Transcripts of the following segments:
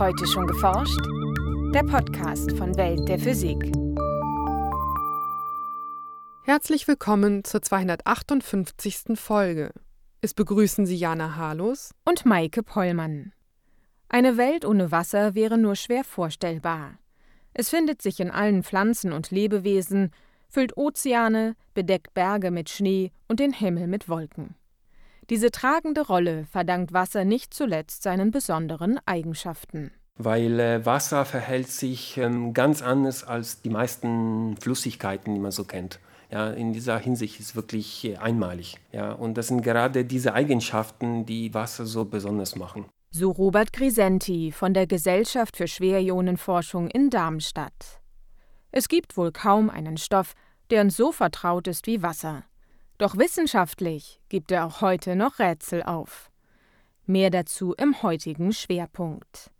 Heute schon geforscht? Der Podcast von Welt der Physik. Herzlich willkommen zur 258. Folge. Es begrüßen Sie Jana Harlos und Maike Pollmann. Eine Welt ohne Wasser wäre nur schwer vorstellbar. Es findet sich in allen Pflanzen und Lebewesen, füllt Ozeane, bedeckt Berge mit Schnee und den Himmel mit Wolken. Diese tragende Rolle verdankt Wasser nicht zuletzt seinen besonderen Eigenschaften. Weil äh, Wasser verhält sich ähm, ganz anders als die meisten Flüssigkeiten, die man so kennt. Ja, in dieser Hinsicht ist es wirklich äh, einmalig. Ja, und das sind gerade diese Eigenschaften, die Wasser so besonders machen. So Robert Grisenti von der Gesellschaft für Schwerionenforschung in Darmstadt. Es gibt wohl kaum einen Stoff, der uns so vertraut ist wie Wasser. Doch wissenschaftlich gibt er auch heute noch Rätsel auf. Mehr dazu im heutigen Schwerpunkt.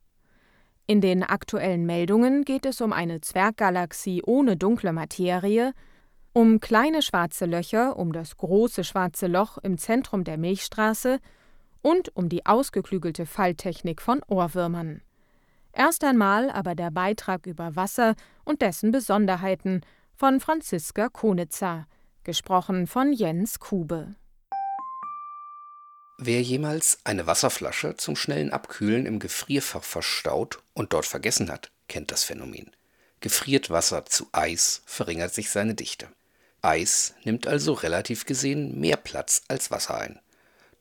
In den aktuellen Meldungen geht es um eine Zwerggalaxie ohne dunkle Materie, um kleine schwarze Löcher um das große schwarze Loch im Zentrum der Milchstraße und um die ausgeklügelte Falltechnik von Ohrwürmern. Erst einmal aber der Beitrag über Wasser und dessen Besonderheiten von Franziska Konitzer, gesprochen von Jens Kube. Wer jemals eine Wasserflasche zum schnellen Abkühlen im Gefrierfach verstaut und dort vergessen hat, kennt das Phänomen. Gefriert Wasser zu Eis, verringert sich seine Dichte. Eis nimmt also relativ gesehen mehr Platz als Wasser ein.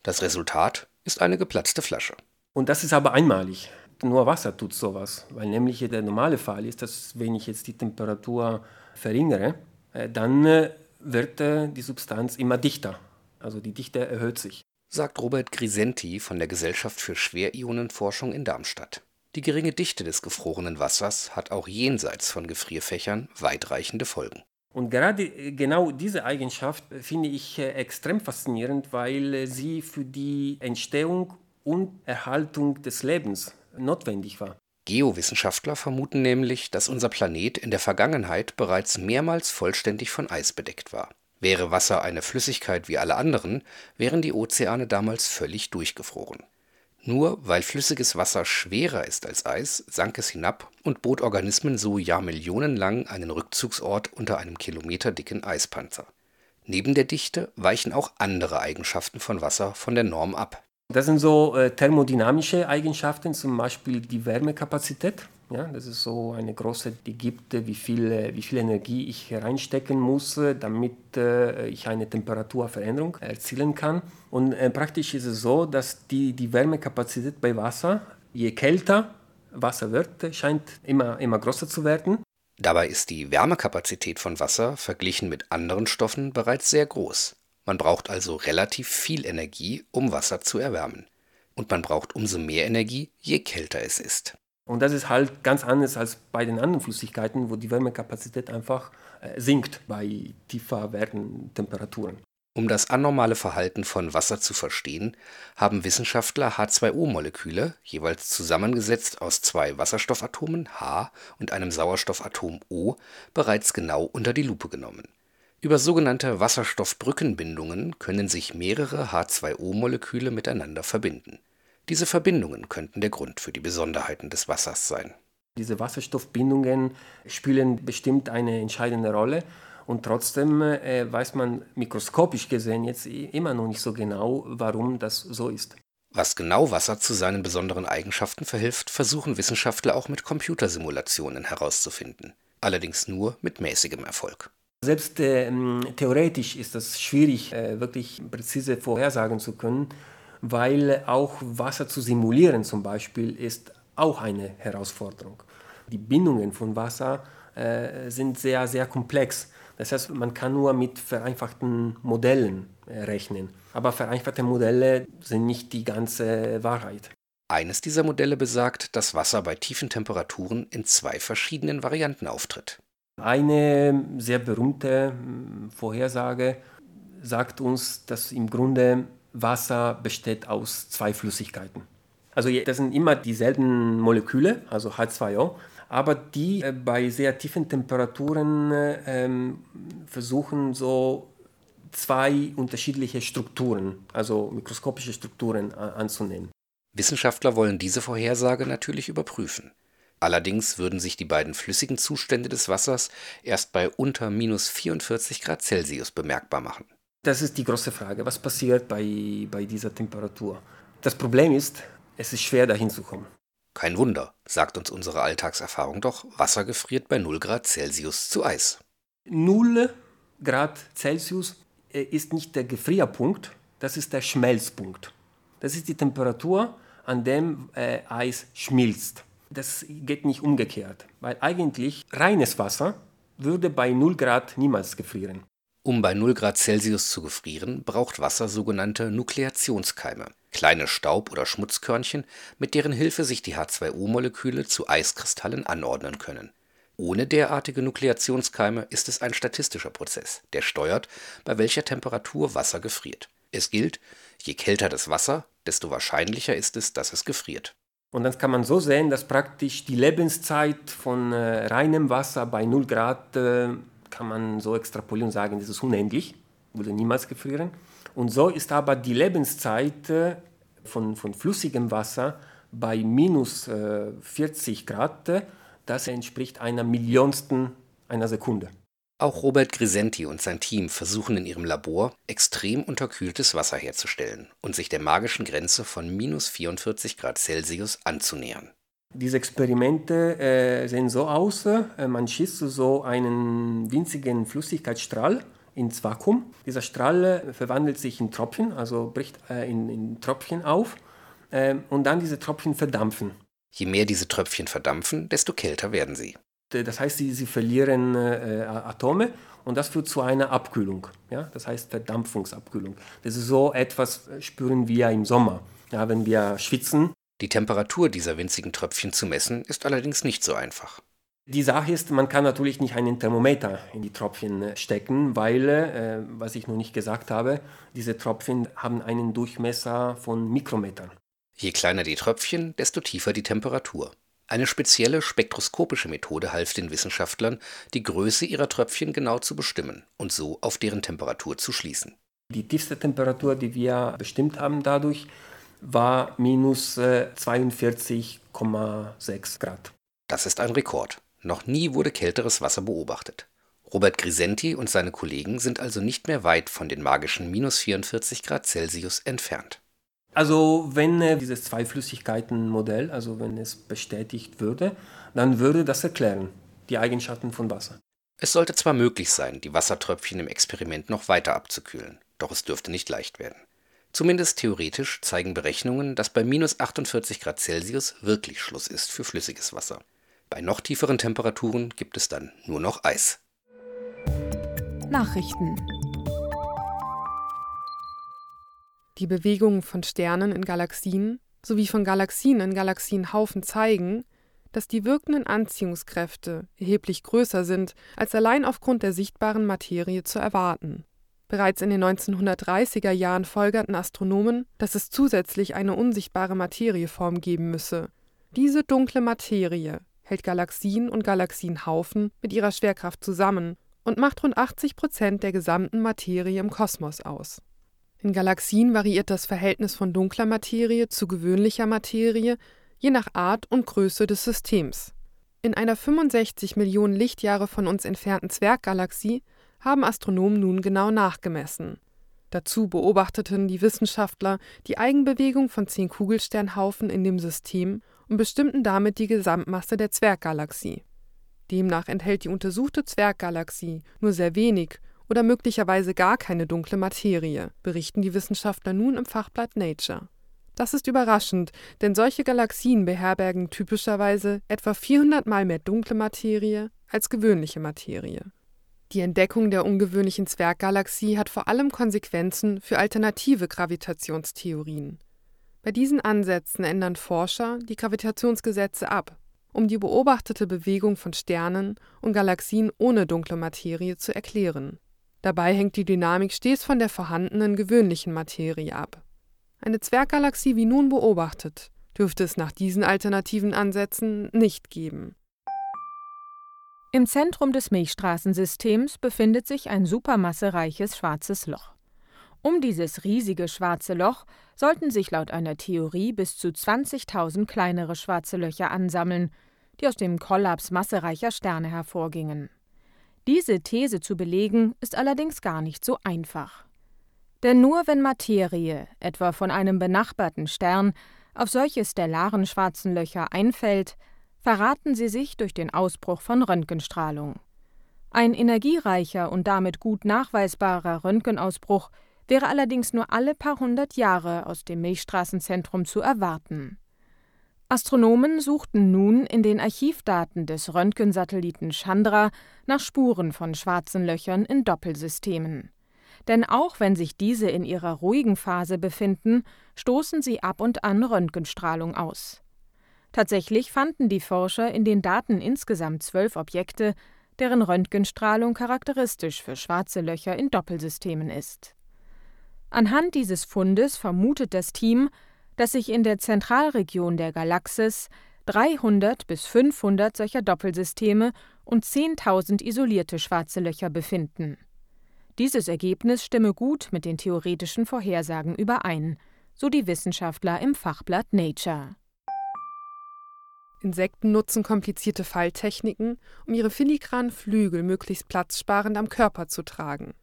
Das Resultat ist eine geplatzte Flasche. Und das ist aber einmalig. Nur Wasser tut sowas, weil nämlich der normale Fall ist, dass wenn ich jetzt die Temperatur verringere, äh, dann äh, wird äh, die Substanz immer dichter. Also die Dichte erhöht sich. Sagt Robert Grisenti von der Gesellschaft für Schwerionenforschung in Darmstadt. Die geringe Dichte des gefrorenen Wassers hat auch jenseits von Gefrierfächern weitreichende Folgen. Und gerade äh, genau diese Eigenschaft finde ich äh, extrem faszinierend, weil sie für die Entstehung und Erhaltung des Lebens notwendig war. Geowissenschaftler vermuten nämlich, dass unser Planet in der Vergangenheit bereits mehrmals vollständig von Eis bedeckt war. Wäre Wasser eine Flüssigkeit wie alle anderen, wären die Ozeane damals völlig durchgefroren. Nur weil flüssiges Wasser schwerer ist als Eis, sank es hinab und bot Organismen so jahrmillionenlang einen Rückzugsort unter einem kilometerdicken Eispanzer. Neben der Dichte weichen auch andere Eigenschaften von Wasser von der Norm ab das sind so äh, thermodynamische Eigenschaften, zum Beispiel die Wärmekapazität. Ja, das ist so eine große, die gibt, wie viel, äh, wie viel Energie ich reinstecken muss, äh, damit äh, ich eine Temperaturveränderung erzielen kann. Und äh, praktisch ist es so, dass die, die Wärmekapazität bei Wasser, je kälter Wasser wird, scheint immer, immer größer zu werden. Dabei ist die Wärmekapazität von Wasser verglichen mit anderen Stoffen bereits sehr groß. Man braucht also relativ viel Energie, um Wasser zu erwärmen. Und man braucht umso mehr Energie, je kälter es ist. Und das ist halt ganz anders als bei den anderen Flüssigkeiten, wo die Wärmekapazität einfach äh, sinkt bei tiefer werdenden Temperaturen. Um das anormale Verhalten von Wasser zu verstehen, haben Wissenschaftler H2O-Moleküle, jeweils zusammengesetzt aus zwei Wasserstoffatomen H und einem Sauerstoffatom O, bereits genau unter die Lupe genommen über sogenannte Wasserstoffbrückenbindungen können sich mehrere H2O-Moleküle miteinander verbinden. Diese Verbindungen könnten der Grund für die Besonderheiten des Wassers sein. Diese Wasserstoffbindungen spielen bestimmt eine entscheidende Rolle und trotzdem äh, weiß man mikroskopisch gesehen jetzt immer noch nicht so genau, warum das so ist. Was genau Wasser zu seinen besonderen Eigenschaften verhilft, versuchen Wissenschaftler auch mit Computersimulationen herauszufinden, allerdings nur mit mäßigem Erfolg. Selbst äh, theoretisch ist es schwierig, äh, wirklich präzise vorhersagen zu können, weil auch Wasser zu simulieren zum Beispiel ist auch eine Herausforderung. Die Bindungen von Wasser äh, sind sehr, sehr komplex. Das heißt, man kann nur mit vereinfachten Modellen äh, rechnen. Aber vereinfachte Modelle sind nicht die ganze Wahrheit. Eines dieser Modelle besagt, dass Wasser bei tiefen Temperaturen in zwei verschiedenen Varianten auftritt. Eine sehr berühmte hm, Vorhersage sagt uns, dass im Grunde Wasser besteht aus zwei Flüssigkeiten. Also das sind immer dieselben Moleküle, also H2O, aber die äh, bei sehr tiefen Temperaturen ähm, versuchen so zwei unterschiedliche Strukturen, also mikroskopische Strukturen anzunehmen. Wissenschaftler wollen diese Vorhersage natürlich überprüfen. Allerdings würden sich die beiden flüssigen Zustände des Wassers erst bei unter minus 44 Grad Celsius bemerkbar machen. Das ist die große Frage. Was passiert bei, bei dieser Temperatur? Das Problem ist, es ist schwer dahin zu kommen. Kein Wunder, sagt uns unsere Alltagserfahrung doch, Wasser gefriert bei 0 Grad Celsius zu Eis. 0 Grad Celsius äh, ist nicht der Gefrierpunkt, das ist der Schmelzpunkt. Das ist die Temperatur, an dem äh, Eis schmilzt. Das geht nicht umgekehrt, weil eigentlich reines Wasser würde bei 0 Grad niemals gefrieren. Um bei 0 Grad Celsius zu gefrieren, braucht Wasser sogenannte Nukleationskeime, kleine Staub- oder Schmutzkörnchen, mit deren Hilfe sich die H2O-Moleküle zu Eiskristallen anordnen können. Ohne derartige Nukleationskeime ist es ein statistischer Prozess, der steuert, bei welcher Temperatur Wasser gefriert. Es gilt, je kälter das Wasser, desto wahrscheinlicher ist es, dass es gefriert. Und dann kann man so sehen, dass praktisch die Lebenszeit von äh, reinem Wasser bei 0 Grad, äh, kann man so extrapolieren und sagen, das ist unendlich, würde niemals gefrieren. Und so ist aber die Lebenszeit äh, von, von flüssigem Wasser bei minus 40 äh, Grad, äh, das entspricht einer Millionsten einer Sekunde. Auch Robert Grisenti und sein Team versuchen in ihrem Labor, extrem unterkühltes Wasser herzustellen und sich der magischen Grenze von minus 44 Grad Celsius anzunähern. Diese Experimente äh, sehen so aus, äh, man schießt so einen winzigen Flüssigkeitsstrahl ins Vakuum. Dieser Strahl äh, verwandelt sich in Tropfen, also bricht äh, in, in, Tröpfchen auf äh, und dann diese Tropfen verdampfen. Je mehr diese Tröpfchen verdampfen, desto kälter werden sie. Äh, das heißt, sie, sie verlieren Atome und das führt zu einer Abkühlung. Ja? Das heißt Verdampfungsabkühlung. Das ist so etwas, spüren wir im Sommer, ja, wenn wir schwitzen. Die Temperatur dieser winzigen Tröpfchen zu messen, ist allerdings nicht so einfach. Die Sache ist, man kann natürlich nicht einen Thermometer in die Tröpfchen äh, stecken, weil, äh, was ich noch nicht gesagt habe, diese Tröpfchen haben einen Durchmesser von Mikrometern. Je kleiner die Tröpfchen, desto tiefer die Temperatur. Eine spezielle spektroskopische Methode half den Wissenschaftlern, die Größe ihrer Tröpfchen genau zu bestimmen und so auf deren Temperatur zu schließen. Die tiefste Temperatur, die wir bestimmt haben dadurch, war minus 42,6 äh, Grad. Das ist ein Rekord. Noch nie wurde kälteres Wasser beobachtet. Robert Grisenti und seine Kollegen sind also nicht mehr weit von den magischen minus 44 Grad Celsius entfernt. Also wenn äh, dieses Zweiflüssigkeiten-Modell, also wenn es bestätigt würde, dann würde das erklären, die Eigenschaften von Wasser. Es sollte zwar möglich sein, die Wassertröpfchen im Experiment noch weiter abzukühlen, doch es dürfte nicht leicht werden. Zumindest theoretisch zeigen Berechnungen, dass bei minus 48 Grad Celsius wirklich Schluss ist für flüssiges Wasser. Bei noch tieferen Temperaturen gibt es dann nur noch Eis. Nachrichten Die Bewegungen von Sternen in Galaxien sowie von Galaxien in Galaxienhaufen zeigen, dass die wirkenden Anziehungskräfte erheblich größer sind, als allein aufgrund der sichtbaren Materie zu erwarten. Bereits in den 1930er Jahren folgerten Astronomen, dass es zusätzlich eine unsichtbare Materieform geben müsse. Diese dunkle Materie hält Galaxien und Galaxienhaufen mit ihrer Schwerkraft zusammen und macht rund 80 Prozent der gesamten Materie im Kosmos aus. In Galaxien variiert das Verhältnis von dunkler Materie zu gewöhnlicher Materie je nach Art und Größe des Systems. In einer 65 Millionen Lichtjahre von uns entfernten Zwerggalaxie haben Astronomen nun genau nachgemessen. Dazu beobachteten die Wissenschaftler die Eigenbewegung von zehn Kugelsternhaufen in dem System und bestimmten damit die Gesamtmasse der Zwerggalaxie. Demnach enthält die untersuchte Zwerggalaxie nur sehr wenig oder möglicherweise gar keine dunkle Materie, berichten die Wissenschaftler nun im Fachblatt Nature. Das ist überraschend, denn solche Galaxien beherbergen typischerweise etwa 400 Mal mehr dunkle Materie als gewöhnliche Materie. Die Entdeckung der ungewöhnlichen Zwerggalaxie hat vor allem Konsequenzen für alternative Gravitationstheorien. Bei diesen Ansätzen ändern Forscher die Gravitationsgesetze ab, um die beobachtete Bewegung von Sternen und Galaxien ohne dunkle Materie zu erklären. Dabei hängt die Dynamik stets von der vorhandenen gewöhnlichen Materie ab. Eine Zwerggalaxie wie nun beobachtet, dürfte es nach diesen alternativen Ansätzen nicht geben. Im Zentrum des Milchstraßensystems befindet sich ein supermassereiches schwarzes Loch. Um dieses riesige schwarze Loch sollten sich laut einer Theorie bis zu 20.000 kleinere schwarze Löcher ansammeln, die aus dem Kollaps massereicher Sterne hervorgingen. Diese These zu belegen, ist allerdings gar nicht so einfach. Denn nur wenn Materie, etwa von einem benachbarten Stern, auf solche stellaren schwarzen Löcher einfällt, verraten sie sich durch den Ausbruch von Röntgenstrahlung. Ein energiereicher und damit gut nachweisbarer Röntgenausbruch wäre allerdings nur alle paar hundert Jahre aus dem Milchstraßenzentrum zu erwarten. Astronomen suchten nun in den Archivdaten des Röntgensatelliten Chandra nach Spuren von schwarzen Löchern in Doppelsystemen. Denn auch wenn sich diese in ihrer ruhigen Phase befinden, stoßen sie ab und an Röntgenstrahlung aus. Tatsächlich fanden die Forscher in den Daten insgesamt zwölf Objekte, deren Röntgenstrahlung charakteristisch für schwarze Löcher in Doppelsystemen ist. Anhand dieses Fundes vermutet das Team, dass sich in der Zentralregion der Galaxis 300 bis 500 solcher Doppelsysteme und 10.000 isolierte schwarze Löcher befinden. Dieses Ergebnis stimme gut mit den theoretischen Vorhersagen überein, so die Wissenschaftler im Fachblatt Nature. Insekten nutzen komplizierte Falltechniken, um ihre filigranen Flügel möglichst platzsparend am Körper zu tragen.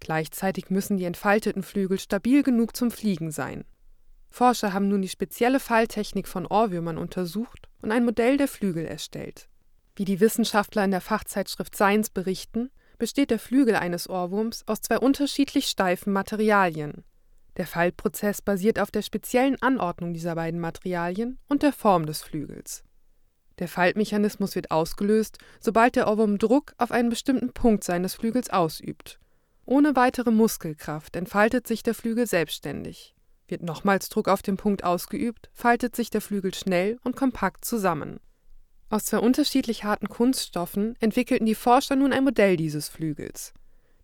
Gleichzeitig müssen die entfalteten Flügel stabil genug zum Fliegen sein. Forscher haben nun die spezielle Falltechnik von Ohrwürmern untersucht und ein Modell der Flügel erstellt. Wie die Wissenschaftler in der Fachzeitschrift Science berichten, besteht der Flügel eines Ohrwurms aus zwei unterschiedlich steifen Materialien. Der Faltprozess basiert auf der speziellen Anordnung dieser beiden Materialien und der Form des Flügels. Der Faltmechanismus wird ausgelöst, sobald der Ohrwurm Druck auf einen bestimmten Punkt seines Flügels ausübt. Ohne weitere Muskelkraft entfaltet sich der Flügel selbstständig. Wird nochmals Druck auf den Punkt ausgeübt, faltet sich der Flügel schnell und kompakt zusammen. Aus zwei unterschiedlich harten Kunststoffen entwickelten die Forscher nun ein Modell dieses Flügels.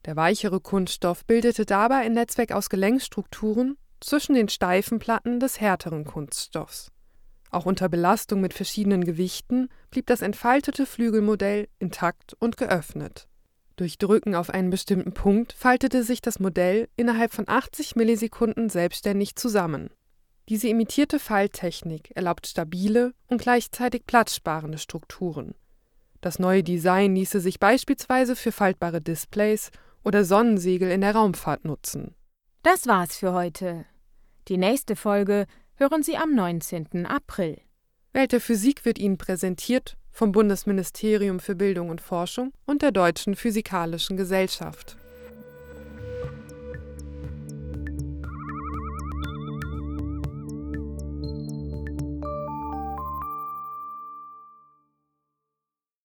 Der weichere Kunststoff bildete dabei ein Netzwerk aus Gelenkstrukturen zwischen den steifen Platten des härteren Kunststoffs. Auch unter Belastung mit verschiedenen Gewichten blieb das entfaltete Flügelmodell intakt und geöffnet. Durch Drücken auf einen bestimmten Punkt faltete sich das Modell innerhalb von 80 Millisekunden selbstständig zusammen. Diese imitierte Falttechnik erlaubt stabile und gleichzeitig platzsparende Strukturen. Das neue Design ließe sich beispielsweise für faltbare Displays oder Sonnensegel in der Raumfahrt nutzen. Das war's für heute. Die nächste Folge hören Sie am 19. April. Welt der Physik wird Ihnen präsentiert vom Bundesministerium für Bildung und Forschung und der Deutschen Physikalischen Gesellschaft.